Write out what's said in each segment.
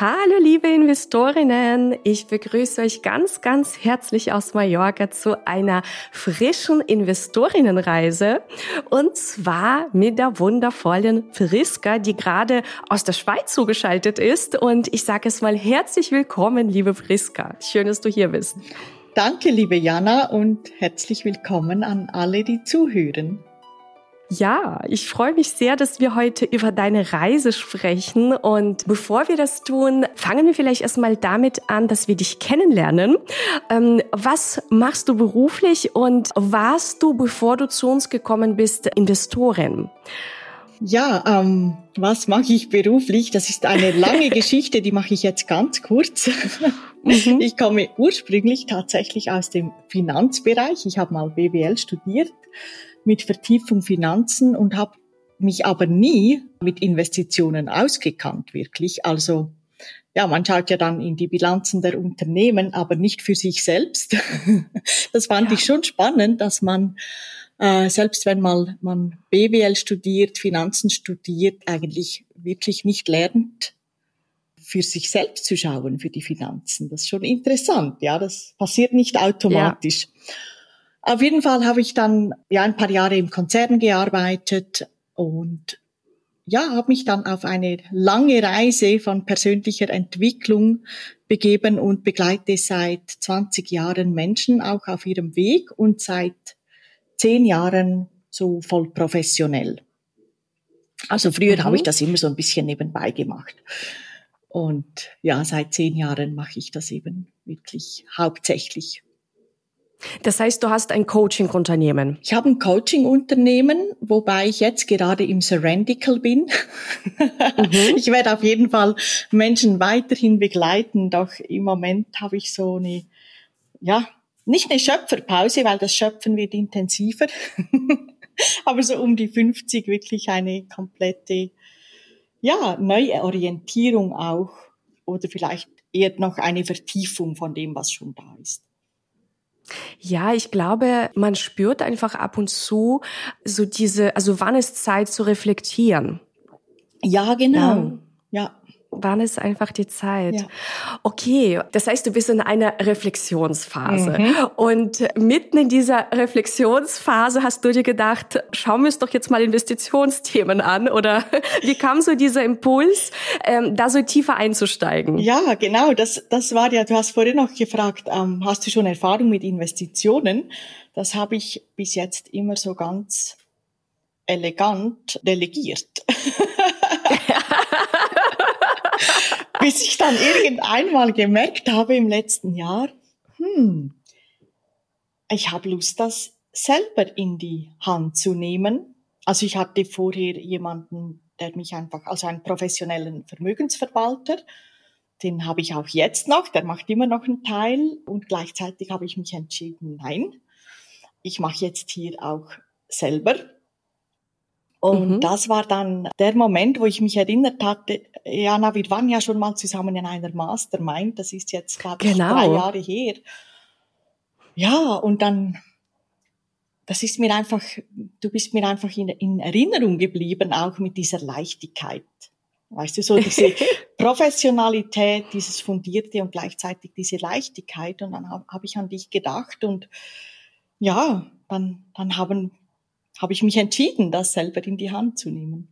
Hallo liebe Investorinnen, ich begrüße euch ganz, ganz herzlich aus Mallorca zu einer frischen Investorinnenreise und zwar mit der wundervollen Friska, die gerade aus der Schweiz zugeschaltet ist und ich sage es mal herzlich willkommen, liebe Friska. Schön, dass du hier bist. Danke, liebe Jana und herzlich willkommen an alle, die zuhören. Ja, ich freue mich sehr, dass wir heute über deine Reise sprechen. Und bevor wir das tun, fangen wir vielleicht erstmal damit an, dass wir dich kennenlernen. Ähm, was machst du beruflich und warst du, bevor du zu uns gekommen bist, Investorin? Ja, ähm, was mache ich beruflich? Das ist eine lange Geschichte, die mache ich jetzt ganz kurz. Mhm. Ich komme ursprünglich tatsächlich aus dem Finanzbereich. Ich habe mal BWL studiert mit Vertiefung Finanzen und habe mich aber nie mit Investitionen ausgekannt, wirklich. Also ja, man schaut ja dann in die Bilanzen der Unternehmen, aber nicht für sich selbst. das fand ja. ich schon spannend, dass man äh, selbst wenn mal man BWL studiert, Finanzen studiert, eigentlich wirklich nicht lernt, für sich selbst zu schauen, für die Finanzen. Das ist schon interessant, ja, das passiert nicht automatisch. Ja. Auf jeden Fall habe ich dann ja ein paar Jahre im Konzern gearbeitet und ja, habe mich dann auf eine lange Reise von persönlicher Entwicklung begeben und begleite seit 20 Jahren Menschen auch auf ihrem Weg und seit zehn Jahren so voll professionell. Also früher mhm. habe ich das immer so ein bisschen nebenbei gemacht. Und ja, seit zehn Jahren mache ich das eben wirklich hauptsächlich. Das heißt, du hast ein Coaching-Unternehmen. Ich habe ein Coaching-Unternehmen, wobei ich jetzt gerade im Serendical bin. Mhm. Ich werde auf jeden Fall Menschen weiterhin begleiten, doch im Moment habe ich so eine, ja, nicht eine Schöpferpause, weil das Schöpfen wird intensiver, aber so um die 50 wirklich eine komplette, ja, neue Orientierung auch oder vielleicht eher noch eine Vertiefung von dem, was schon da ist. Ja, ich glaube, man spürt einfach ab und zu so diese, also wann ist Zeit zu reflektieren? Ja, genau. Ja. Wann ist einfach die Zeit? Ja. Okay, das heißt, du bist in einer Reflexionsphase. Mhm. Und mitten in dieser Reflexionsphase hast du dir gedacht, schauen wir uns doch jetzt mal Investitionsthemen an. Oder wie kam so dieser Impuls, ähm, da so tiefer einzusteigen? Ja, genau. Das, das war ja, du hast vorhin noch gefragt, ähm, hast du schon Erfahrung mit Investitionen? Das habe ich bis jetzt immer so ganz elegant delegiert. Bis ich dann irgendeinmal gemerkt habe im letzten Jahr, hm, ich habe Lust, das selber in die Hand zu nehmen. Also ich hatte vorher jemanden, der mich einfach, also einen professionellen Vermögensverwalter, den habe ich auch jetzt noch, der macht immer noch einen Teil und gleichzeitig habe ich mich entschieden, nein, ich mache jetzt hier auch selber und mhm. das war dann der Moment, wo ich mich erinnert hatte, Jana, wir waren ja schon mal zusammen in einer Mastermind, das ist jetzt, ich, genau. drei Jahre her. Ja, und dann, das ist mir einfach, du bist mir einfach in, in Erinnerung geblieben, auch mit dieser Leichtigkeit. Weißt du, so diese Professionalität, dieses Fundierte und gleichzeitig diese Leichtigkeit. Und dann habe hab ich an dich gedacht und ja, dann, dann haben habe ich mich entschieden, das selber in die Hand zu nehmen.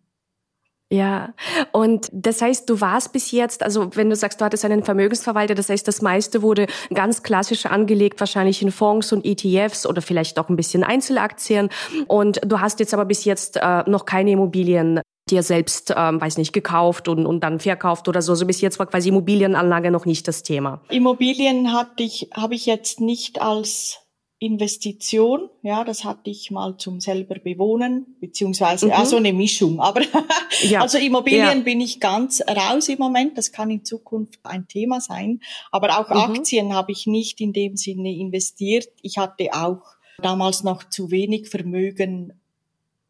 Ja, und das heißt, du warst bis jetzt, also wenn du sagst, du hattest einen Vermögensverwalter, das heißt, das meiste wurde ganz klassisch angelegt, wahrscheinlich in Fonds und ETFs oder vielleicht auch ein bisschen Einzelaktien. Und du hast jetzt aber bis jetzt äh, noch keine Immobilien dir selbst, ähm, weiß nicht, gekauft und, und dann verkauft oder so. So bis jetzt war quasi Immobilienanlage noch nicht das Thema. Immobilien hatte ich, habe ich jetzt nicht als Investition, ja, das hatte ich mal zum selber bewohnen, beziehungsweise mhm. also eine Mischung. Aber ja. also Immobilien ja. bin ich ganz raus im Moment. Das kann in Zukunft ein Thema sein. Aber auch mhm. Aktien habe ich nicht in dem Sinne investiert. Ich hatte auch damals noch zu wenig Vermögen,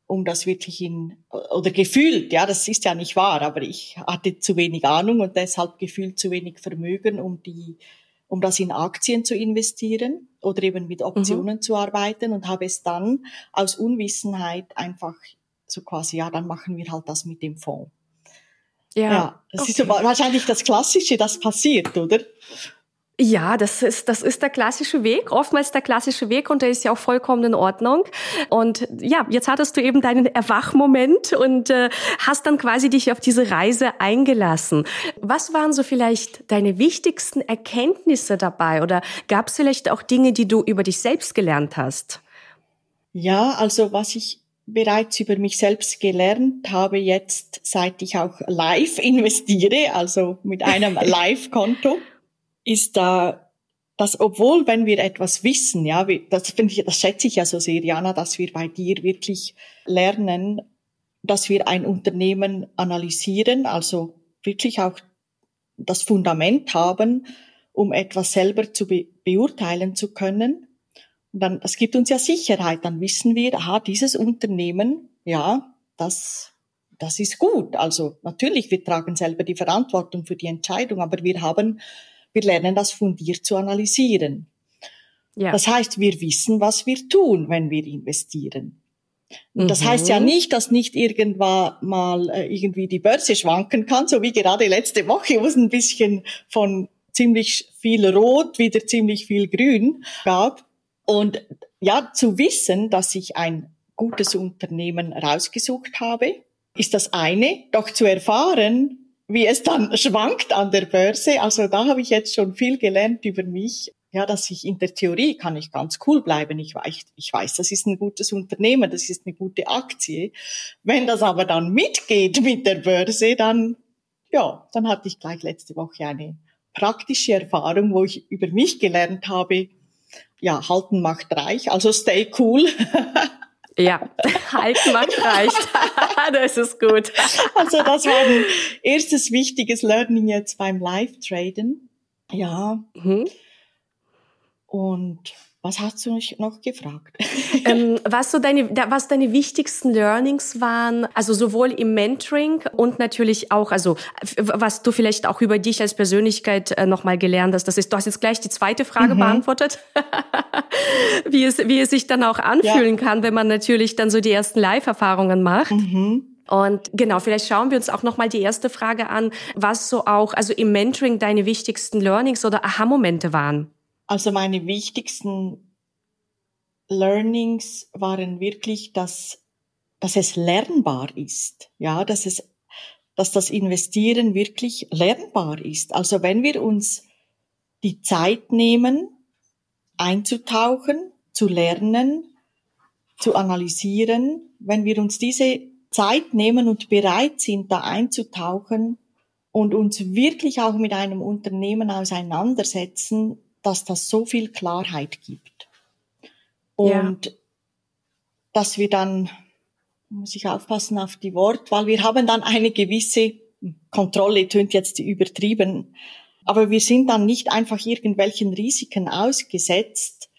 um das wirklich in, oder gefühlt, ja, das ist ja nicht wahr, aber ich hatte zu wenig Ahnung und deshalb gefühlt zu wenig Vermögen, um die, um das in Aktien zu investieren oder eben mit Optionen mhm. zu arbeiten und habe es dann aus Unwissenheit einfach so quasi, ja, dann machen wir halt das mit dem Fonds. Ja, ja das okay. ist wahrscheinlich das Klassische, das passiert, oder? Ja, das ist, das ist der klassische Weg, oftmals der klassische Weg und der ist ja auch vollkommen in Ordnung. Und ja, jetzt hattest du eben deinen Erwachmoment und äh, hast dann quasi dich auf diese Reise eingelassen. Was waren so vielleicht deine wichtigsten Erkenntnisse dabei oder gab es vielleicht auch Dinge, die du über dich selbst gelernt hast? Ja, also was ich bereits über mich selbst gelernt habe jetzt, seit ich auch live investiere, also mit einem Live-Konto ist da, dass obwohl, wenn wir etwas wissen, ja, das finde ich, das schätze ich ja so sehr, Jana, dass wir bei dir wirklich lernen, dass wir ein Unternehmen analysieren, also wirklich auch das Fundament haben, um etwas selber zu be beurteilen zu können. Und dann, das gibt uns ja Sicherheit. Dann wissen wir, aha, dieses Unternehmen, ja, das, das ist gut. Also natürlich, wir tragen selber die Verantwortung für die Entscheidung, aber wir haben wir lernen das fundiert zu analysieren. Ja. Das heißt, wir wissen, was wir tun, wenn wir investieren. Und das mhm. heißt ja mhm. nicht, dass nicht irgendwann mal äh, irgendwie die Börse schwanken kann, so wie gerade letzte Woche, wo es ein bisschen von ziemlich viel Rot wieder ziemlich viel Grün gab. Und ja, zu wissen, dass ich ein gutes Unternehmen rausgesucht habe, ist das eine. Doch zu erfahren, wie es dann schwankt an der Börse. Also da habe ich jetzt schon viel gelernt über mich. Ja, dass ich in der Theorie kann ich ganz cool bleiben. Ich weiß, ich weiß, das ist ein gutes Unternehmen, das ist eine gute Aktie. Wenn das aber dann mitgeht mit der Börse, dann, ja, dann hatte ich gleich letzte Woche eine praktische Erfahrung, wo ich über mich gelernt habe, ja, halten macht reich, also stay cool. Ja, halten macht reicht. das ist gut. Also das war ein erstes wichtiges Learning jetzt beim Live-Traden. Ja. Mhm. Und was hast du mich noch gefragt? Ähm, was so deine, was deine wichtigsten Learnings waren, also sowohl im Mentoring und natürlich auch, also was du vielleicht auch über dich als Persönlichkeit äh, nochmal gelernt hast. Das ist, du hast jetzt gleich die zweite Frage mhm. beantwortet, wie es, wie es sich dann auch anfühlen ja. kann, wenn man natürlich dann so die ersten Live-Erfahrungen macht. Mhm. Und genau, vielleicht schauen wir uns auch nochmal die erste Frage an, was so auch, also im Mentoring deine wichtigsten Learnings oder Aha-Momente waren. Also meine wichtigsten Learnings waren wirklich, dass, dass es lernbar ist. Ja, dass es, dass das Investieren wirklich lernbar ist. Also wenn wir uns die Zeit nehmen, einzutauchen, zu lernen, zu analysieren, wenn wir uns diese Zeit nehmen und bereit sind, da einzutauchen und uns wirklich auch mit einem Unternehmen auseinandersetzen, dass das so viel Klarheit gibt. Und ja. dass wir dann, muss ich aufpassen auf die Wort, weil wir haben dann eine gewisse Kontrolle, tönt jetzt übertrieben, aber wir sind dann nicht einfach irgendwelchen Risiken ausgesetzt.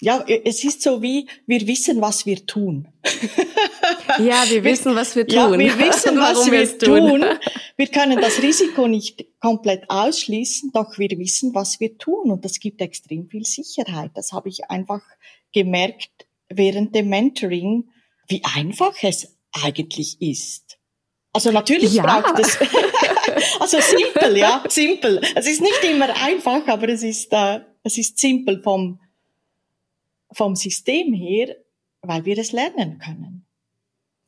Ja, es ist so wie, wir wissen, was wir tun. Ja, wir wissen, was wir tun. Ja, wir wissen, was wir tun. Wir können das Risiko nicht komplett ausschließen, doch wir wissen, was wir tun. Und das gibt extrem viel Sicherheit. Das habe ich einfach gemerkt während dem Mentoring, wie einfach es eigentlich ist. Also natürlich ja. braucht es, also simpel, ja, simpel. Es ist nicht immer einfach, aber es ist, äh, es ist simpel vom, vom System her, weil wir es lernen können.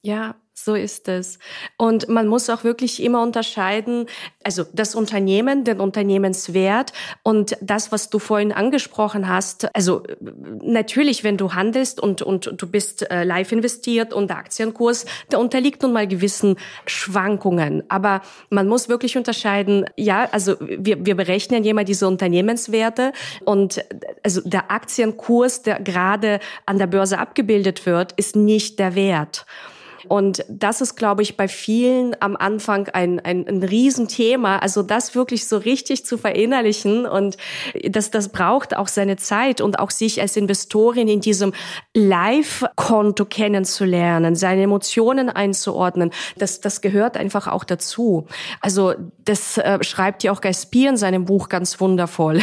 Ja, so ist es. Und man muss auch wirklich immer unterscheiden, also das Unternehmen, den Unternehmenswert und das, was du vorhin angesprochen hast. Also natürlich, wenn du handelst und, und du bist äh, live investiert und der Aktienkurs, der unterliegt nun mal gewissen Schwankungen. Aber man muss wirklich unterscheiden, ja, also wir, wir berechnen immer diese Unternehmenswerte und also der Aktienkurs, der gerade an der Börse abgebildet wird, ist nicht der Wert. Und das ist, glaube ich, bei vielen am Anfang ein, ein, ein Riesenthema. Also das wirklich so richtig zu verinnerlichen und das, das braucht auch seine Zeit und auch sich als Investorin in diesem Live-Konto kennenzulernen, seine Emotionen einzuordnen. Das, das gehört einfach auch dazu. Also das äh, schreibt ja auch Guy Spier in seinem Buch ganz wundervoll.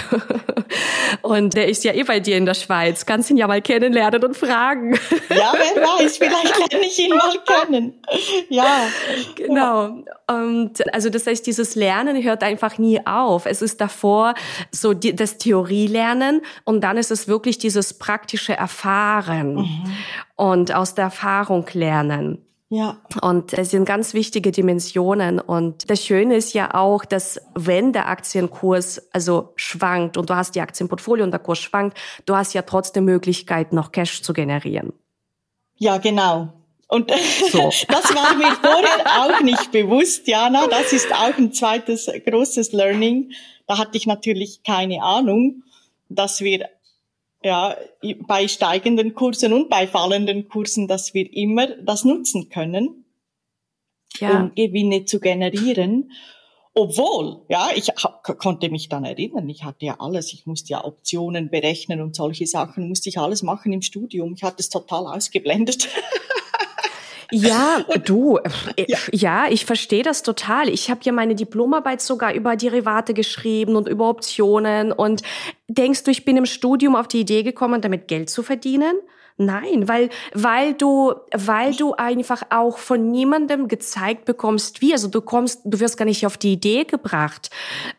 und der ist ja eh bei dir in der Schweiz. Kannst ihn ja mal kennenlernen und fragen. Ja, wer weiß, vielleicht lerne ich ihn mal kennen. Ja. Genau. Und also das heißt, dieses Lernen hört einfach nie auf. Es ist davor so die, das Theorielernen und dann ist es wirklich dieses praktische Erfahren mhm. und aus der Erfahrung lernen. Ja. Und es sind ganz wichtige Dimensionen. Und das Schöne ist ja auch, dass wenn der Aktienkurs also schwankt und du hast die Aktienportfolio und der Kurs schwankt, du hast ja trotzdem Möglichkeit, noch Cash zu generieren. Ja, genau. Und so. das war mir vorher auch nicht bewusst, Jana. Das ist auch ein zweites großes Learning. Da hatte ich natürlich keine Ahnung, dass wir ja, bei steigenden Kursen und bei fallenden Kursen, dass wir immer das nutzen können, ja. um Gewinne zu generieren. Obwohl, ja, ich konnte mich dann erinnern, ich hatte ja alles, ich musste ja Optionen berechnen und solche Sachen, musste ich alles machen im Studium. Ich hatte es total ausgeblendet. Ja, du, äh, ja. ja, ich verstehe das total. Ich habe ja meine Diplomarbeit sogar über Derivate geschrieben und über Optionen. Und denkst du, ich bin im Studium auf die Idee gekommen, damit Geld zu verdienen? Nein, weil, weil du, weil du einfach auch von niemandem gezeigt bekommst, wie. Also du kommst, du wirst gar nicht auf die Idee gebracht.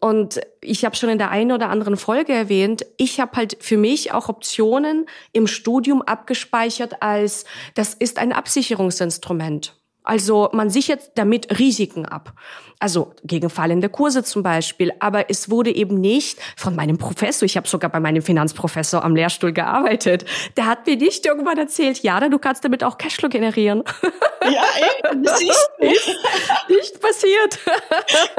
Und ich habe schon in der einen oder anderen Folge erwähnt, ich habe halt für mich auch Optionen im Studium abgespeichert als, das ist ein Absicherungsinstrument. Also man sichert damit Risiken ab. Also gegen fallende Kurse zum Beispiel. Aber es wurde eben nicht von meinem Professor, ich habe sogar bei meinem Finanzprofessor am Lehrstuhl gearbeitet, der hat mir nicht irgendwann erzählt, ja, du kannst damit auch Cashflow generieren. Ja, eben, siehst du. nicht passiert.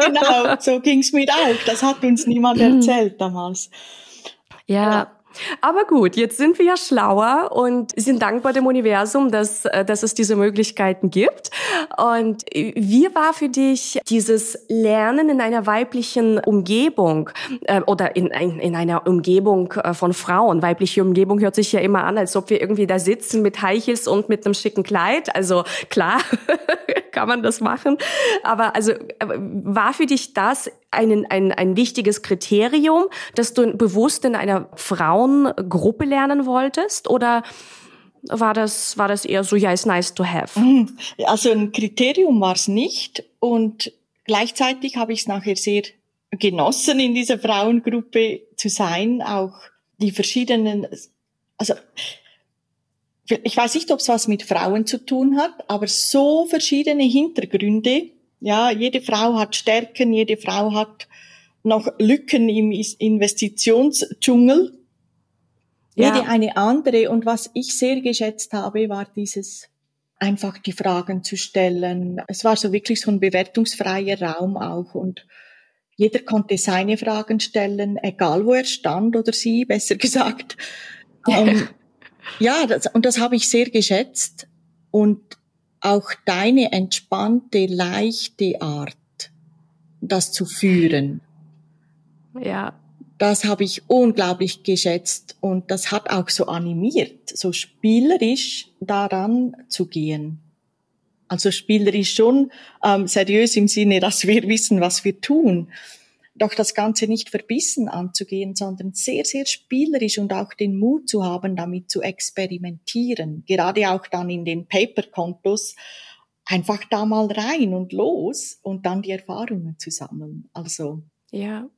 Genau, so ging's mir auch. Das hat uns niemand erzählt damals. ja. Aber gut, jetzt sind wir ja schlauer und sind dankbar dem Universum, dass, äh, dass es diese Möglichkeiten gibt. Und wie war für dich dieses Lernen in einer weiblichen Umgebung äh, oder in, in, in einer Umgebung äh, von Frauen? Weibliche Umgebung hört sich ja immer an, als ob wir irgendwie da sitzen mit High Heels und mit einem schicken Kleid. Also klar kann man das machen. Aber also war für dich das ein, ein, ein wichtiges Kriterium, dass du bewusst in einer Frauengruppe lernen wolltest? Oder war das, war das eher so, ja, ist nice to have? Mhm. Also ein Kriterium war es nicht. Und gleichzeitig habe ich es nachher sehr genossen, in dieser Frauengruppe zu sein, auch die verschiedenen, also ich weiß nicht, ob es was mit Frauen zu tun hat, aber so verschiedene Hintergründe, ja, jede Frau hat Stärken, jede Frau hat noch Lücken im Investitionsdschungel. Ja. Jede eine andere. Und was ich sehr geschätzt habe, war dieses einfach die Fragen zu stellen. Es war so wirklich so ein bewertungsfreier Raum auch und jeder konnte seine Fragen stellen, egal wo er stand oder sie, besser gesagt. Ja, um, ja das, und das habe ich sehr geschätzt. Und auch deine entspannte, leichte Art, das zu führen. Ja. Das habe ich unglaublich geschätzt und das hat auch so animiert, so spielerisch daran zu gehen. Also spielerisch schon ähm, seriös im Sinne, dass wir wissen, was wir tun, doch das Ganze nicht verbissen anzugehen, sondern sehr, sehr spielerisch und auch den Mut zu haben, damit zu experimentieren. Gerade auch dann in den Paper-Kontos einfach da mal rein und los und dann die Erfahrungen zu sammeln. Also. Ja,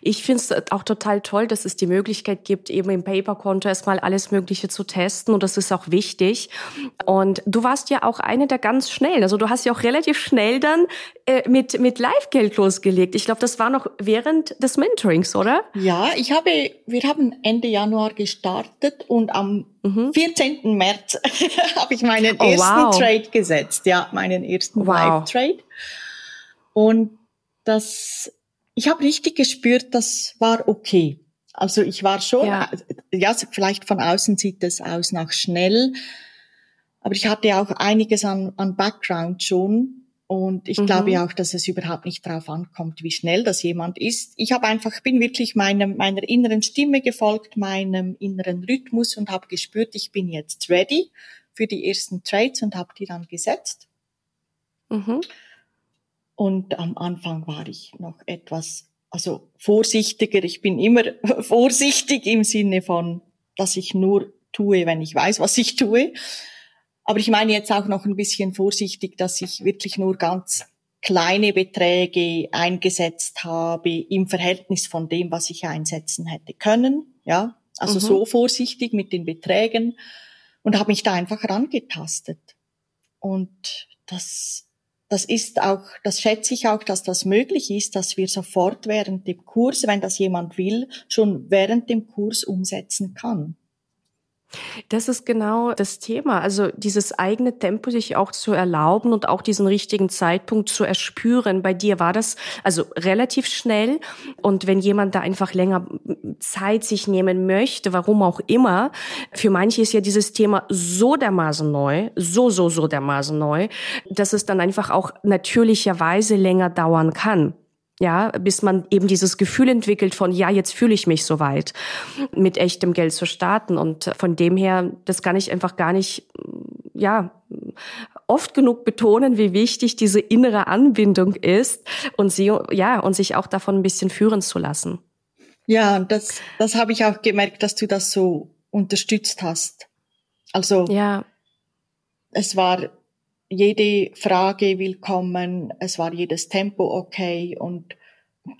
ich finde es auch total toll, dass es die Möglichkeit gibt, eben im Paper-Konto erstmal alles Mögliche zu testen und das ist auch wichtig. Und du warst ja auch eine der ganz schnellen, also du hast ja auch relativ schnell dann äh, mit, mit Live-Geld losgelegt. Ich glaube, das war noch während des Mentorings, oder? Ja, ich habe, wir haben Ende Januar gestartet und am mhm. 14. März habe ich meinen oh, ersten wow. Trade gesetzt, ja, meinen ersten wow. Live-Trade. Und das ich habe richtig gespürt, das war okay. Also ich war schon, ja. ja, vielleicht von außen sieht es aus nach schnell, Aber ich hatte auch einiges an, an Background schon und ich mhm. glaube auch, dass es überhaupt nicht darauf ankommt, wie schnell das jemand ist. Ich habe einfach, bin wirklich meinem, meiner inneren Stimme gefolgt, meinem inneren Rhythmus und habe gespürt, ich bin jetzt ready für die ersten Trades und habe die dann gesetzt. Mhm. Und am Anfang war ich noch etwas, also vorsichtiger. Ich bin immer vorsichtig im Sinne von, dass ich nur tue, wenn ich weiß, was ich tue. Aber ich meine jetzt auch noch ein bisschen vorsichtig, dass ich wirklich nur ganz kleine Beträge eingesetzt habe im Verhältnis von dem, was ich einsetzen hätte können. Ja, also mhm. so vorsichtig mit den Beträgen und habe mich da einfach rangetastet. Und das, das ist auch, das schätze ich auch, dass das möglich ist, dass wir sofort während dem Kurs, wenn das jemand will, schon während dem Kurs umsetzen kann. Das ist genau das Thema. Also dieses eigene Tempo sich auch zu erlauben und auch diesen richtigen Zeitpunkt zu erspüren. Bei dir war das also relativ schnell. Und wenn jemand da einfach länger Zeit sich nehmen möchte, warum auch immer, für manche ist ja dieses Thema so dermaßen neu, so, so, so dermaßen neu, dass es dann einfach auch natürlicherweise länger dauern kann ja, bis man eben dieses Gefühl entwickelt von, ja, jetzt fühle ich mich soweit, mit echtem Geld zu starten. Und von dem her, das kann ich einfach gar nicht, ja, oft genug betonen, wie wichtig diese innere Anbindung ist und sie, ja, und sich auch davon ein bisschen führen zu lassen. Ja, das, das habe ich auch gemerkt, dass du das so unterstützt hast. Also, ja. es war jede Frage willkommen, es war jedes Tempo okay und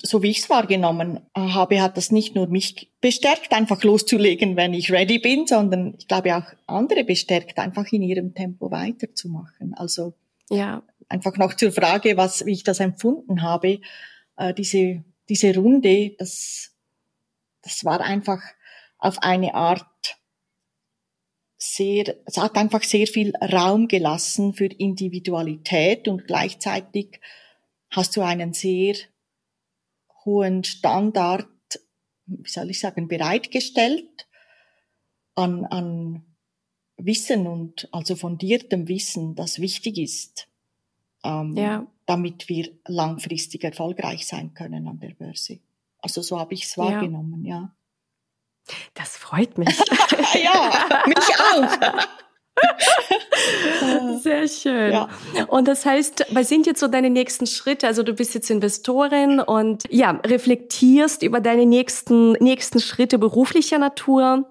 so wie ich es wahrgenommen habe, hat das nicht nur mich bestärkt, einfach loszulegen, wenn ich ready bin, sondern ich glaube auch andere bestärkt, einfach in ihrem Tempo weiterzumachen. Also ja. einfach noch zur Frage, was, wie ich das empfunden habe, äh, diese, diese Runde, das, das war einfach auf eine Art sehr, es hat einfach sehr viel Raum gelassen für Individualität und gleichzeitig hast du einen sehr hohen Standard, wie soll ich sagen, bereitgestellt an, an Wissen und also fundiertem Wissen, das wichtig ist, ähm, ja. damit wir langfristig erfolgreich sein können an der Börse. Also so habe ich es wahrgenommen, ja. ja. Das freut mich. ja, mich auch. Sehr schön. Ja. Und das heißt, was sind jetzt so deine nächsten Schritte? Also du bist jetzt Investorin und ja, reflektierst über deine nächsten, nächsten Schritte beruflicher Natur.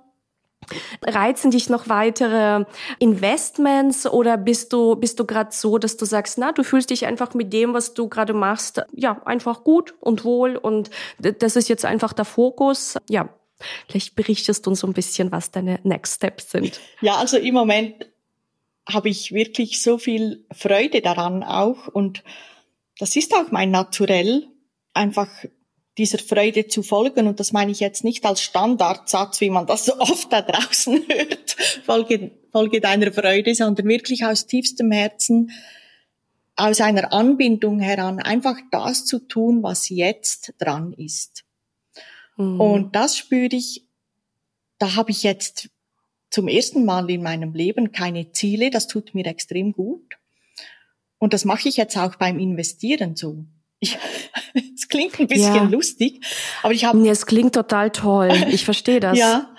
Reizen dich noch weitere Investments oder bist du, bist du gerade so, dass du sagst, na, du fühlst dich einfach mit dem, was du gerade machst, ja, einfach gut und wohl und das ist jetzt einfach der Fokus. Ja, Vielleicht berichtest du uns so ein bisschen, was deine Next Steps sind. Ja, also im Moment habe ich wirklich so viel Freude daran auch und das ist auch mein Naturell, einfach dieser Freude zu folgen. Und das meine ich jetzt nicht als Standardsatz, wie man das so oft da draußen hört, folge, folge deiner Freude, sondern wirklich aus tiefstem Herzen, aus einer Anbindung heran, einfach das zu tun, was jetzt dran ist. Mhm. Und das spüre ich, da habe ich jetzt zum ersten Mal in meinem Leben keine Ziele. Das tut mir extrem gut. Und das mache ich jetzt auch beim Investieren so. Es klingt ein bisschen ja. lustig, aber ich habe. Nee, es klingt total toll. Ich verstehe das. ja.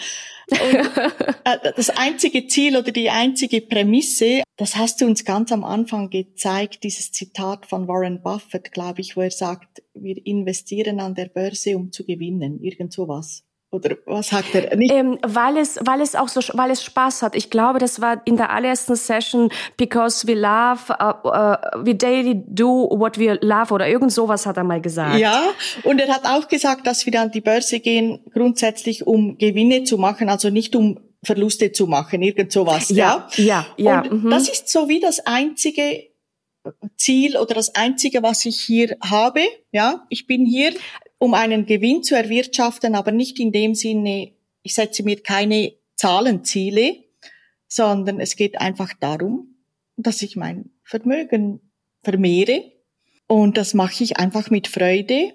Und äh, das einzige Ziel oder die einzige Prämisse, das hast du uns ganz am Anfang gezeigt, dieses Zitat von Warren Buffett, glaube ich, wo er sagt, wir investieren an der Börse, um zu gewinnen, irgend sowas. Oder was sagt er? Nicht? Ähm, weil es, weil es auch so, weil es Spaß hat. Ich glaube, das war in der allerersten Session, because we love, uh, uh, we daily do what we love oder irgend sowas hat er mal gesagt. Ja, und er hat auch gesagt, dass wir an die Börse gehen, grundsätzlich um Gewinne zu machen, also nicht um Verluste zu machen, irgend sowas. Ja, ja, ja. Und mhm. das ist so wie das einzige Ziel oder das einzige, was ich hier habe. Ja, ich bin hier um einen Gewinn zu erwirtschaften, aber nicht in dem Sinne, ich setze mir keine Zahlenziele, sondern es geht einfach darum, dass ich mein Vermögen vermehre. Und das mache ich einfach mit Freude.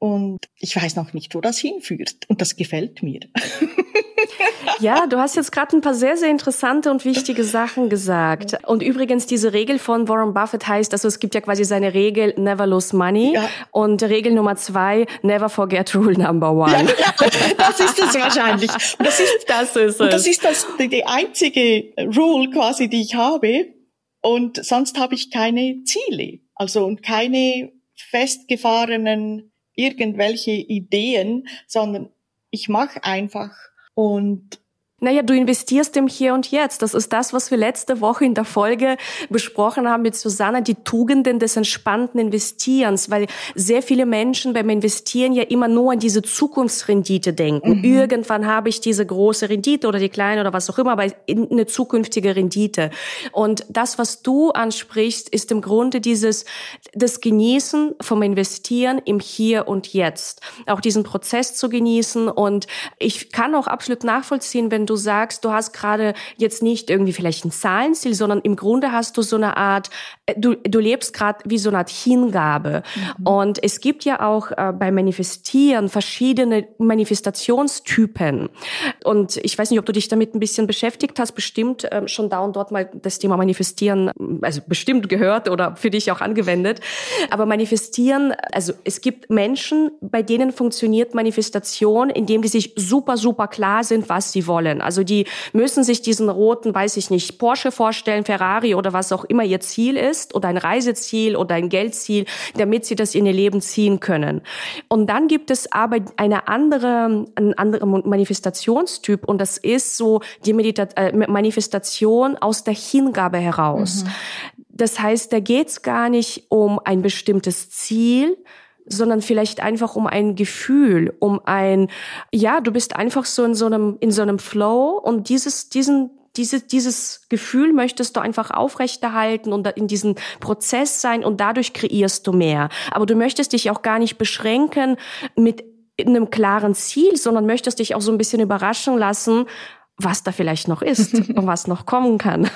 Und ich weiß noch nicht, wo das hinführt. Und das gefällt mir. Ja, du hast jetzt gerade ein paar sehr, sehr interessante und wichtige Sachen gesagt. Und übrigens, diese Regel von Warren Buffett heißt, also es gibt ja quasi seine Regel, never lose money. Ja. Und Regel Nummer zwei, never forget rule number one. Ja, das ist es wahrscheinlich. das ist, das ist es. das ist das, die einzige Rule quasi, die ich habe. Und sonst habe ich keine Ziele. Also und keine festgefahrenen irgendwelche Ideen, sondern ich mache einfach und naja, du investierst im Hier und Jetzt. Das ist das, was wir letzte Woche in der Folge besprochen haben mit Susanna, die Tugenden des entspannten Investierens, weil sehr viele Menschen beim Investieren ja immer nur an diese Zukunftsrendite denken. Mhm. Irgendwann habe ich diese große Rendite oder die kleine oder was auch immer, aber eine zukünftige Rendite. Und das, was du ansprichst, ist im Grunde dieses, das Genießen vom Investieren im Hier und Jetzt. Auch diesen Prozess zu genießen. Und ich kann auch absolut nachvollziehen, wenn du du sagst, du hast gerade jetzt nicht irgendwie vielleicht ein Zahlenziel, sondern im Grunde hast du so eine Art, äh, du, du lebst gerade wie so eine Art Hingabe. Mhm. Und es gibt ja auch äh, beim Manifestieren verschiedene Manifestationstypen. Und ich weiß nicht, ob du dich damit ein bisschen beschäftigt hast, bestimmt äh, schon da und dort mal das Thema Manifestieren, also bestimmt gehört oder für dich auch angewendet. Aber Manifestieren, also es gibt Menschen, bei denen funktioniert Manifestation, indem die sich super, super klar sind, was sie wollen. Also die müssen sich diesen roten, weiß ich nicht, Porsche vorstellen, Ferrari oder was auch immer ihr Ziel ist oder ein Reiseziel oder ein Geldziel, damit sie das in ihr Leben ziehen können. Und dann gibt es aber eine andere, einen anderen Manifestationstyp und das ist so die Medita äh, Manifestation aus der Hingabe heraus. Mhm. Das heißt, da geht's gar nicht um ein bestimmtes Ziel, sondern vielleicht einfach um ein Gefühl, um ein, ja, du bist einfach so in so einem, in so einem Flow und dieses, diesen, dieses, dieses Gefühl möchtest du einfach aufrechterhalten und in diesem Prozess sein und dadurch kreierst du mehr. Aber du möchtest dich auch gar nicht beschränken mit einem klaren Ziel, sondern möchtest dich auch so ein bisschen überraschen lassen, was da vielleicht noch ist und was noch kommen kann.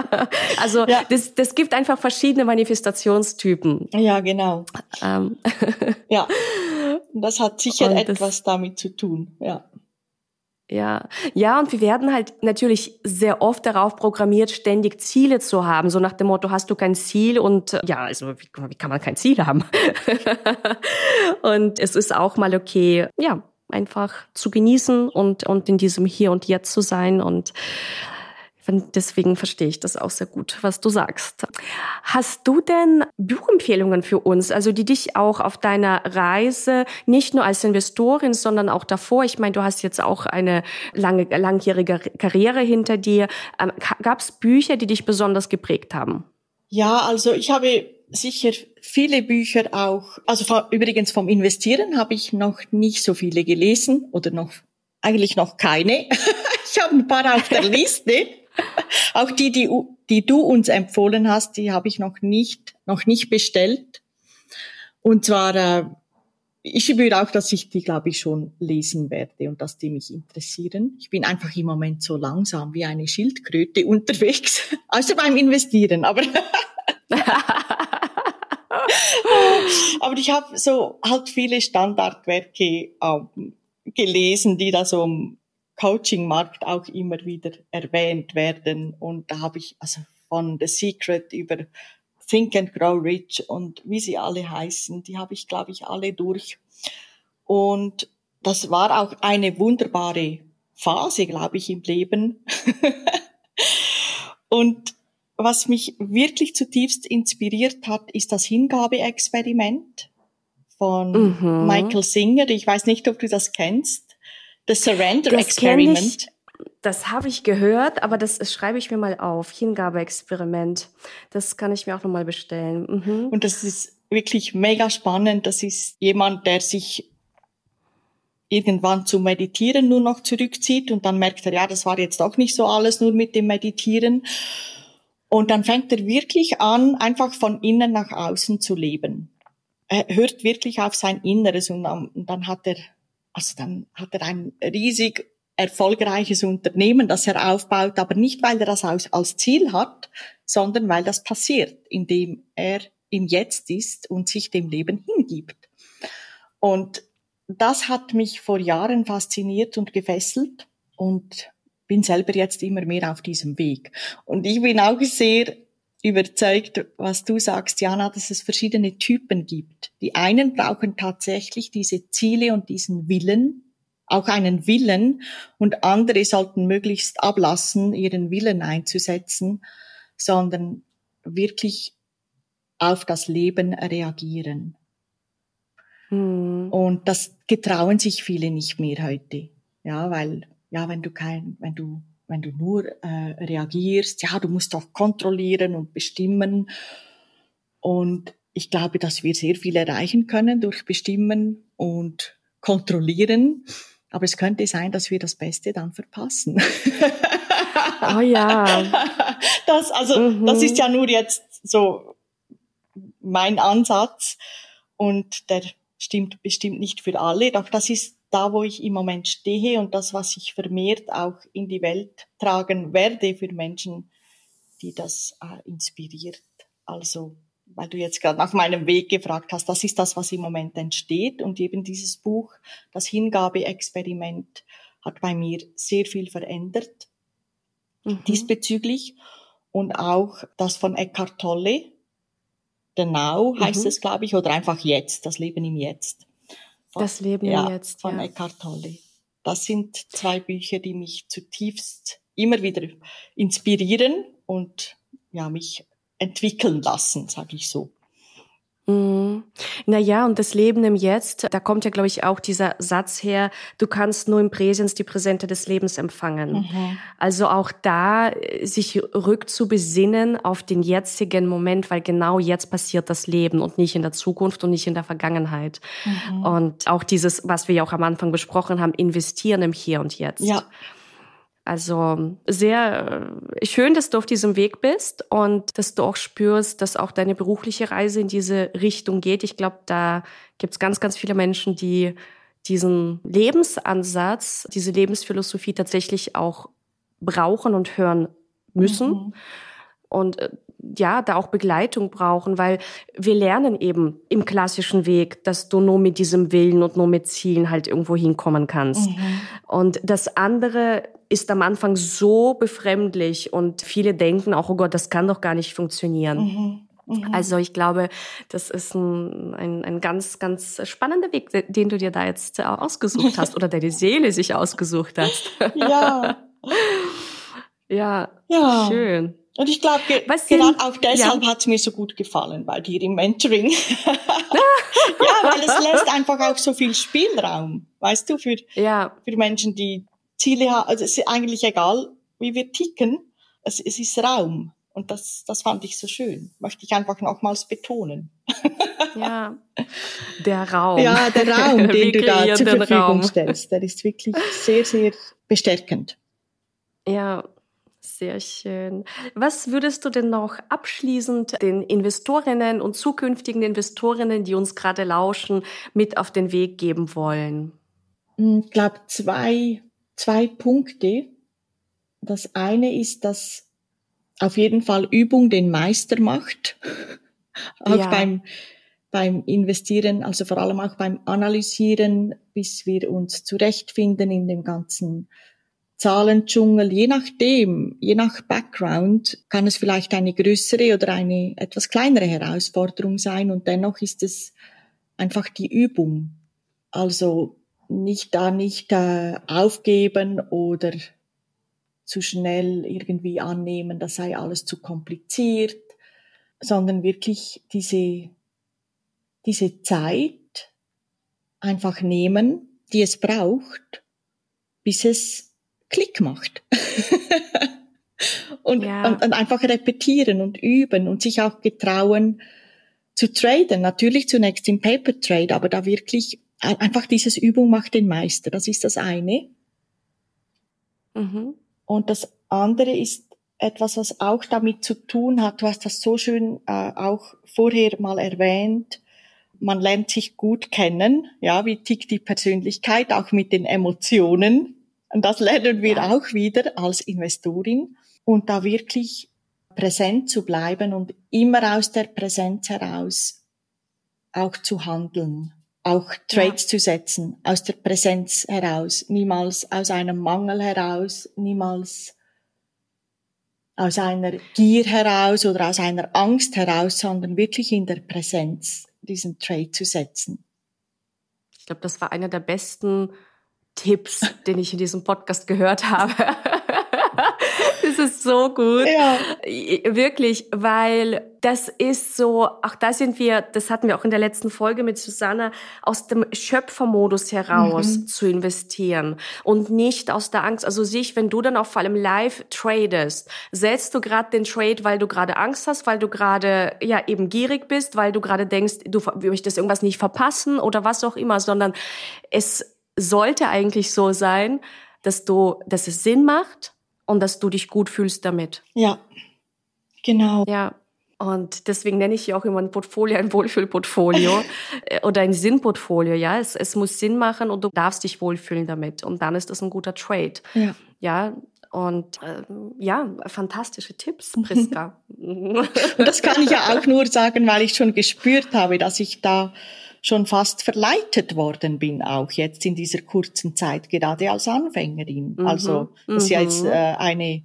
also ja. das, das gibt einfach verschiedene Manifestationstypen. Ja, genau. Ähm. ja, das hat sicher und etwas damit zu tun. Ja. Ja, ja, und wir werden halt natürlich sehr oft darauf programmiert, ständig Ziele zu haben. So nach dem Motto, hast du kein Ziel und ja, also wie, wie kann man kein Ziel haben? und es ist auch mal okay, ja, einfach zu genießen und, und in diesem Hier und Jetzt zu sein und Deswegen verstehe ich das auch sehr gut, was du sagst. Hast du denn Buchempfehlungen für uns, also die dich auch auf deiner Reise nicht nur als Investorin, sondern auch davor, ich meine, du hast jetzt auch eine lange, langjährige Karriere hinter dir. Ähm, Gab es Bücher, die dich besonders geprägt haben? Ja, also ich habe sicher viele Bücher auch, also übrigens vom Investieren habe ich noch nicht so viele gelesen oder noch eigentlich noch keine. ich habe ein paar auf der Liste. auch die, die, die du uns empfohlen hast, die habe ich noch nicht, noch nicht bestellt. Und zwar, äh, ich spüre auch, dass ich die, glaube ich, schon lesen werde und dass die mich interessieren. Ich bin einfach im Moment so langsam wie eine Schildkröte unterwegs, also beim Investieren, aber Aber ich habe so halt viele Standardwerke ähm, gelesen, die da so im Coaching-Markt auch immer wieder erwähnt werden. Und da habe ich also von The Secret über Think and Grow Rich und wie sie alle heißen, die habe ich, glaube ich, alle durch. Und das war auch eine wunderbare Phase, glaube ich, im Leben. und was mich wirklich zutiefst inspiriert hat, ist das Hingabe-Experiment von mhm. Michael Singer. Ich weiß nicht, ob du das kennst. The Surrender das Experiment. Das habe ich gehört, aber das, schreibe ich mir mal auf. Hingabe-Experiment. Das kann ich mir auch nochmal bestellen. Mhm. Und das ist wirklich mega spannend. Das ist jemand, der sich irgendwann zum Meditieren nur noch zurückzieht und dann merkt er, ja, das war jetzt auch nicht so alles nur mit dem Meditieren. Und dann fängt er wirklich an, einfach von innen nach außen zu leben. Er hört wirklich auf sein Inneres und dann hat er, also dann hat er ein riesig erfolgreiches Unternehmen, das er aufbaut, aber nicht, weil er das als Ziel hat, sondern weil das passiert, indem er im Jetzt ist und sich dem Leben hingibt. Und das hat mich vor Jahren fasziniert und gefesselt. und bin selber jetzt immer mehr auf diesem Weg. Und ich bin auch sehr überzeugt, was du sagst, Jana, dass es verschiedene Typen gibt. Die einen brauchen tatsächlich diese Ziele und diesen Willen, auch einen Willen, und andere sollten möglichst ablassen, ihren Willen einzusetzen, sondern wirklich auf das Leben reagieren. Hm. Und das getrauen sich viele nicht mehr heute. Ja, weil, ja, wenn du kein, wenn du, wenn du nur äh, reagierst, ja, du musst doch kontrollieren und bestimmen. Und ich glaube, dass wir sehr viel erreichen können durch Bestimmen und Kontrollieren. Aber es könnte sein, dass wir das Beste dann verpassen. Oh ja. Das, also, mhm. das ist ja nur jetzt so mein Ansatz. Und der stimmt bestimmt nicht für alle, doch das ist da, wo ich im Moment stehe und das, was ich vermehrt auch in die Welt tragen werde für Menschen, die das äh, inspiriert. Also, weil du jetzt gerade nach meinem Weg gefragt hast, das ist das, was im Moment entsteht und eben dieses Buch, das Hingabe-Experiment, hat bei mir sehr viel verändert mhm. diesbezüglich und auch das von Eckhart Tolle, The Now heißt mhm. es, glaube ich, oder einfach Jetzt, das Leben im Jetzt. Von, das Leben ja, Jetzt, von ja. Eckhart Tolle. Das sind zwei Bücher, die mich zutiefst immer wieder inspirieren und ja, mich entwickeln lassen, sage ich so. Mhm. Naja, und das Leben im Jetzt, da kommt ja, glaube ich, auch dieser Satz her, du kannst nur im Präsens die Präsente des Lebens empfangen. Mhm. Also auch da äh, sich rückzubesinnen auf den jetzigen Moment, weil genau jetzt passiert das Leben und nicht in der Zukunft und nicht in der Vergangenheit. Mhm. Und auch dieses, was wir ja auch am Anfang besprochen haben, investieren im Hier und Jetzt. Ja. Also sehr äh, schön, dass du auf diesem Weg bist und dass du auch spürst, dass auch deine berufliche Reise in diese Richtung geht. Ich glaube, da gibt es ganz, ganz viele Menschen, die diesen Lebensansatz, diese Lebensphilosophie tatsächlich auch brauchen und hören müssen. Mhm. Und äh, ja, da auch Begleitung brauchen, weil wir lernen eben im klassischen Weg, dass du nur mit diesem Willen und nur mit Zielen halt irgendwo hinkommen kannst. Mhm. Und das andere ist am Anfang so befremdlich und viele denken auch, oh Gott, das kann doch gar nicht funktionieren. Mhm. Mhm. Also ich glaube, das ist ein, ein, ein ganz, ganz spannender Weg, den du dir da jetzt ausgesucht hast oder deine Seele sich ausgesucht hast. Ja. ja, ja, schön. Und ich glaube, ge gerade auch deshalb ja. hat es mir so gut gefallen, bei dir im Mentoring. ja, weil es lässt einfach auch so viel Spielraum, weißt du, für, ja. für Menschen, die Ziele haben. Also es ist eigentlich egal, wie wir ticken, es, es ist Raum. Und das, das fand ich so schön. Möchte ich einfach nochmals betonen. ja, der Raum. Ja, der Raum, den du da zur Verfügung Raum. stellst, der ist wirklich sehr, sehr bestärkend. Ja, sehr schön. Was würdest du denn noch abschließend den Investorinnen und zukünftigen Investorinnen, die uns gerade lauschen, mit auf den Weg geben wollen? Ich glaube, zwei, zwei Punkte. Das eine ist, dass auf jeden Fall Übung den Meister macht. auch ja. beim, beim Investieren, also vor allem auch beim Analysieren, bis wir uns zurechtfinden in dem ganzen Zahlendschungel, je nachdem, je nach Background, kann es vielleicht eine größere oder eine etwas kleinere Herausforderung sein und dennoch ist es einfach die Übung. Also nicht da nicht äh, aufgeben oder zu schnell irgendwie annehmen, das sei alles zu kompliziert, sondern wirklich diese, diese Zeit einfach nehmen, die es braucht, bis es Klick macht. und, ja. und, und, einfach repetieren und üben und sich auch getrauen zu traden. Natürlich zunächst im Paper Trade, aber da wirklich einfach dieses Übung macht den Meister. Das ist das eine. Mhm. Und das andere ist etwas, was auch damit zu tun hat. Du hast das so schön äh, auch vorher mal erwähnt. Man lernt sich gut kennen. Ja, wie tickt die Persönlichkeit, auch mit den Emotionen. Und das lernen wir ja. auch wieder als Investorin. Und da wirklich präsent zu bleiben und immer aus der Präsenz heraus auch zu handeln. Auch Trades ja. zu setzen, aus der Präsenz heraus, niemals aus einem Mangel heraus, niemals aus einer Gier heraus oder aus einer Angst heraus, sondern wirklich in der Präsenz diesen Trade zu setzen. Ich glaube, das war einer der besten Tipps, den ich in diesem Podcast gehört habe. Ist so gut. Ja. Wirklich, weil das ist so, auch da sind wir, das hatten wir auch in der letzten Folge mit Susanna, aus dem Schöpfermodus heraus mhm. zu investieren und nicht aus der Angst. Also sich, wenn du dann auch vor allem live tradest, setzt du gerade den Trade, weil du gerade Angst hast, weil du gerade ja eben gierig bist, weil du gerade denkst, du möchtest irgendwas nicht verpassen oder was auch immer, sondern es sollte eigentlich so sein, dass du, dass es Sinn macht, und dass du dich gut fühlst damit. Ja, genau. Ja. Und deswegen nenne ich ja auch immer ein Portfolio ein Wohlfühlportfolio äh, oder ein Sinnportfolio. Ja, es, es muss Sinn machen und du darfst dich wohlfühlen damit. Und dann ist das ein guter Trade. Ja. Ja, und äh, ja, fantastische Tipps, Priska. und das kann ich ja auch nur sagen, weil ich schon gespürt habe, dass ich da schon fast verleitet worden bin, auch jetzt in dieser kurzen Zeit, gerade als Anfängerin. Mhm. Also das ist ja jetzt mhm. äh, eine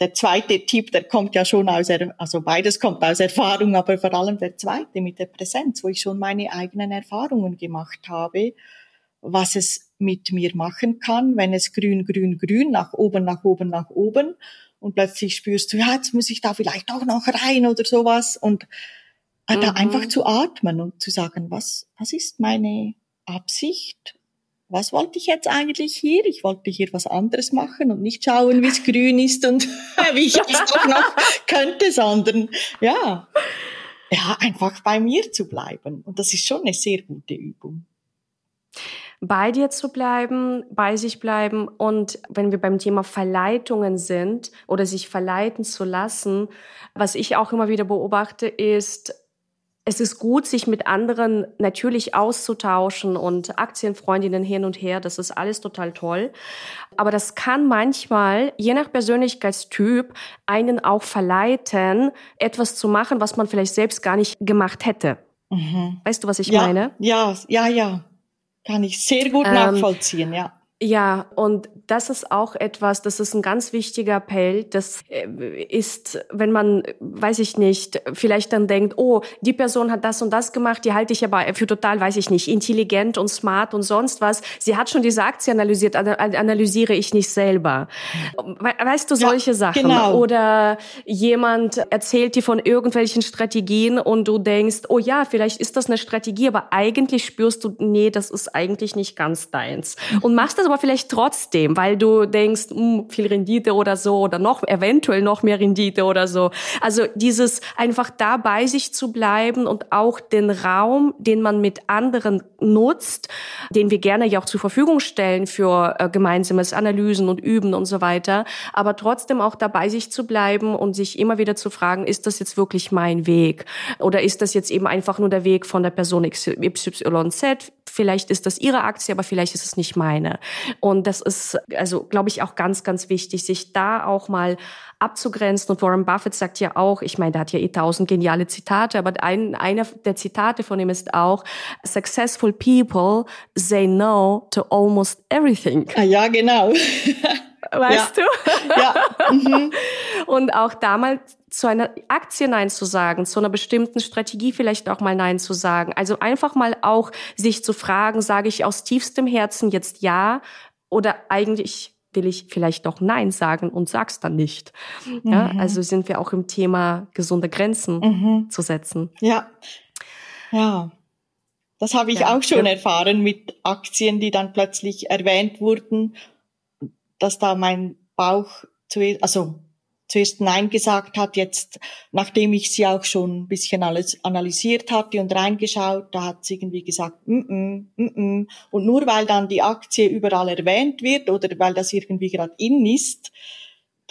der zweite Tipp, der kommt ja schon aus, also beides kommt aus Erfahrung, aber vor allem der zweite mit der Präsenz, wo ich schon meine eigenen Erfahrungen gemacht habe, was es mit mir machen kann, wenn es grün, grün, grün, nach oben, nach oben, nach oben und plötzlich spürst du, ja, jetzt muss ich da vielleicht auch noch rein oder sowas und äh, da einfach mhm. zu atmen und zu sagen, was, was ist meine Absicht? Was wollte ich jetzt eigentlich hier? Ich wollte hier was anderes machen und nicht schauen, wie es grün ist und wie ich es doch noch könnte, sondern ja, ja, einfach bei mir zu bleiben. Und das ist schon eine sehr gute Übung bei dir zu bleiben, bei sich bleiben und wenn wir beim Thema Verleitungen sind oder sich verleiten zu lassen, was ich auch immer wieder beobachte, ist, es ist gut, sich mit anderen natürlich auszutauschen und Aktienfreundinnen hin und her, das ist alles total toll. Aber das kann manchmal, je nach Persönlichkeitstyp, einen auch verleiten, etwas zu machen, was man vielleicht selbst gar nicht gemacht hätte. Mhm. Weißt du, was ich ja, meine? Ja, ja, ja. Kann ich sehr gut ähm, nachvollziehen, ja. Ja, und das ist auch etwas, das ist ein ganz wichtiger Appell. Das äh, ist, wenn man, weiß ich nicht, vielleicht dann denkt, oh, die Person hat das und das gemacht, die halte ich aber für total, weiß ich nicht, intelligent und smart und sonst was. Sie hat schon diese Aktie analysiert, analysiere ich nicht selber. Weißt du, solche ja, Sachen. Genau. Oder jemand erzählt dir von irgendwelchen Strategien und du denkst, oh ja, vielleicht ist das eine Strategie, aber eigentlich spürst du, nee, das ist eigentlich nicht ganz deins. Und machst das aber vielleicht trotzdem, weil du denkst, mh, hm, viel Rendite oder so oder noch eventuell noch mehr Rendite oder so. Also dieses einfach da bei sich zu bleiben und auch den Raum, den man mit anderen nutzt, den wir gerne ja auch zur Verfügung stellen für äh, gemeinsames Analysen und Üben und so weiter, aber trotzdem auch dabei sich zu bleiben und sich immer wieder zu fragen, ist das jetzt wirklich mein Weg oder ist das jetzt eben einfach nur der Weg von der Person XYZ? Vielleicht ist das ihre Aktie, aber vielleicht ist es nicht meine. Und das ist, also glaube ich, auch ganz, ganz wichtig, sich da auch mal abzugrenzen. Und Warren Buffett sagt ja auch, ich meine, der hat ja eh tausend geniale Zitate, aber ein, einer der Zitate von ihm ist auch, successful people say no to almost everything. Ah, ja, genau. Weißt ja. du? Ja. Mhm. Und auch damals zu einer Aktie Nein zu sagen, zu einer bestimmten Strategie vielleicht auch mal Nein zu sagen. Also einfach mal auch sich zu fragen, sage ich aus tiefstem Herzen jetzt Ja oder eigentlich will ich vielleicht doch Nein sagen und sag's dann nicht. Ja, mhm. also sind wir auch im Thema gesunde Grenzen mhm. zu setzen. Ja, ja. Das habe ich ja. auch schon ja. erfahren mit Aktien, die dann plötzlich erwähnt wurden, dass da mein Bauch zuerst, also zuerst Nein gesagt hat, jetzt, nachdem ich sie auch schon ein bisschen alles analysiert hatte und reingeschaut, da hat sie irgendwie gesagt, mm -mm, mm -mm. und nur weil dann die Aktie überall erwähnt wird oder weil das irgendwie gerade in ist,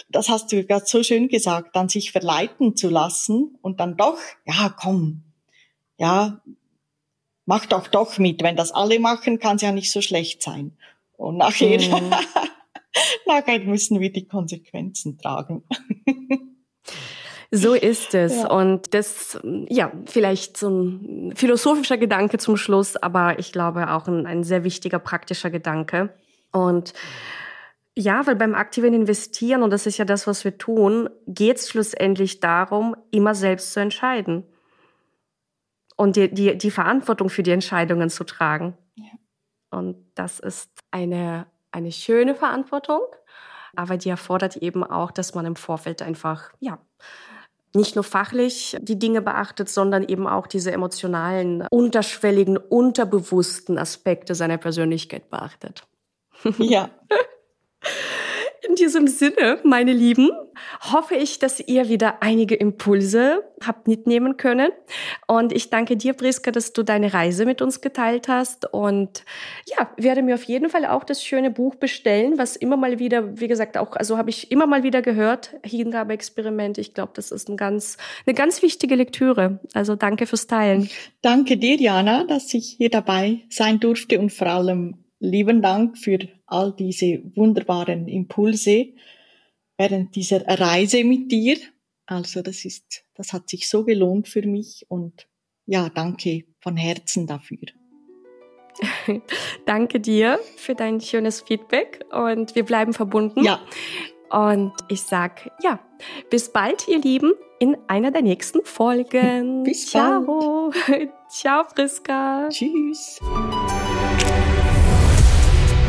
das hast du gerade so schön gesagt, dann sich verleiten zu lassen und dann doch, ja, komm, ja, mach doch doch mit. Wenn das alle machen, kann es ja nicht so schlecht sein. Und nachher, mhm. nachher müssen wir die Konsequenzen tragen. So ist es. Ja. Und das, ja, vielleicht so ein philosophischer Gedanke zum Schluss, aber ich glaube auch ein, ein sehr wichtiger praktischer Gedanke. Und ja, weil beim aktiven Investieren, und das ist ja das, was wir tun, geht es schlussendlich darum, immer selbst zu entscheiden. Und die, die, die Verantwortung für die Entscheidungen zu tragen. Ja. Und das ist eine, eine schöne Verantwortung, aber die erfordert eben auch, dass man im Vorfeld einfach, ja, nicht nur fachlich die Dinge beachtet, sondern eben auch diese emotionalen, unterschwelligen, unterbewussten Aspekte seiner Persönlichkeit beachtet. Ja. In diesem Sinne, meine Lieben, hoffe ich, dass ihr wieder einige Impulse habt mitnehmen können. Und ich danke dir, Priska, dass du deine Reise mit uns geteilt hast. Und ja, werde mir auf jeden Fall auch das schöne Buch bestellen, was immer mal wieder, wie gesagt, auch, also habe ich immer mal wieder gehört, Hingabe-Experiment. Ich glaube, das ist ein ganz, eine ganz wichtige Lektüre. Also danke fürs Teilen. Danke dir, Jana, dass ich hier dabei sein durfte und vor allem lieben Dank für all diese wunderbaren Impulse während dieser Reise mit dir. Also das ist, das hat sich so gelohnt für mich und ja, danke von Herzen dafür. danke dir für dein schönes Feedback und wir bleiben verbunden. Ja. Und ich sag, ja, bis bald, ihr Lieben, in einer der nächsten Folgen. Bis Ciao. bald. Ciao, Friska. Tschüss.